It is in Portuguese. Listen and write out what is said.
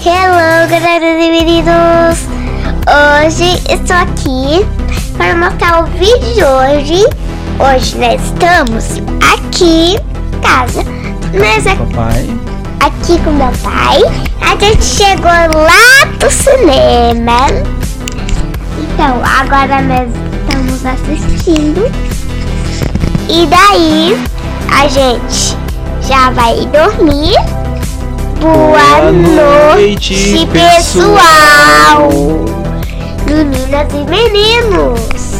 Hello, galera e meninos! Hoje estou aqui para mostrar o vídeo de hoje. Hoje nós estamos aqui em casa. Nós aqui, Papai. aqui com meu pai. A gente chegou lá do cinema. Então, agora nós estamos assistindo. E daí a gente já vai dormir. Boa, noite, pessoal. Meninas e meninos!